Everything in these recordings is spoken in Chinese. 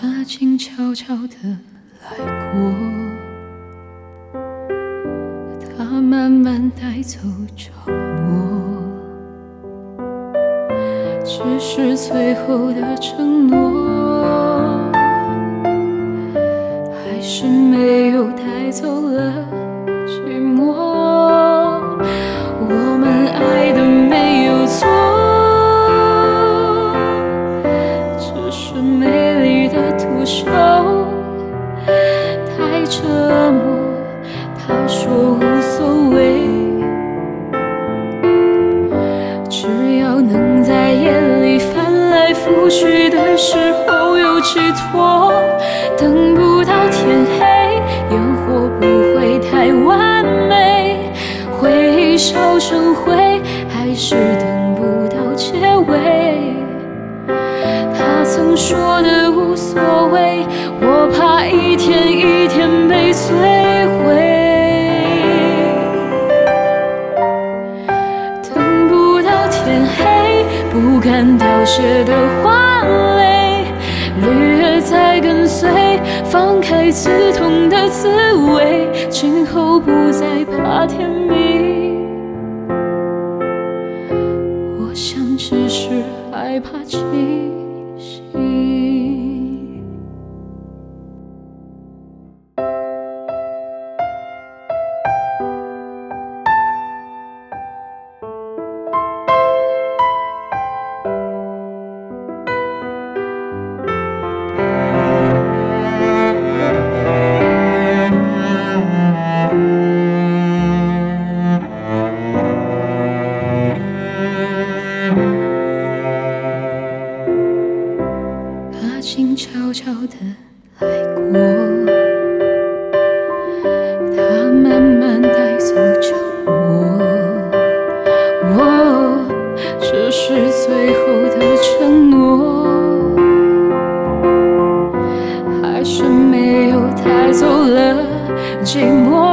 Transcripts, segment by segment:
他静悄悄的来过，他慢慢带走。只是最后的承诺。说无所谓，只要能在夜里翻来覆去的时候有寄托，等不到天黑，烟火不会太完美，回忆烧成灰，放开刺痛的滋味，今后不再怕天明。我想只是害怕清醒。寂寞。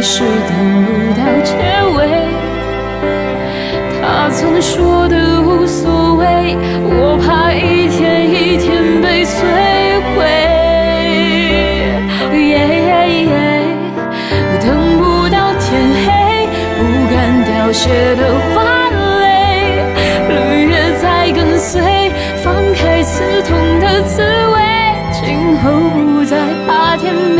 还是等不到结尾。他曾说的无所谓，我怕一天一天被摧毁。等不到天黑，不敢凋谢的花蕾，绿叶在跟随，放开刺痛的滋味，今后不再怕天明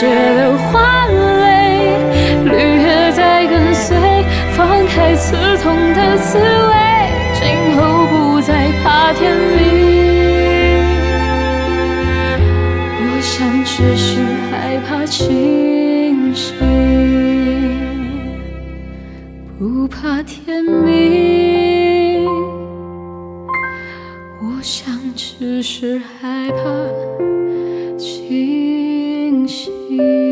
谢的花蕾，绿叶在跟随，放开刺痛的滋味，今后不再怕天明。我想只是害怕清醒，不怕天明。我想只是害怕清醒。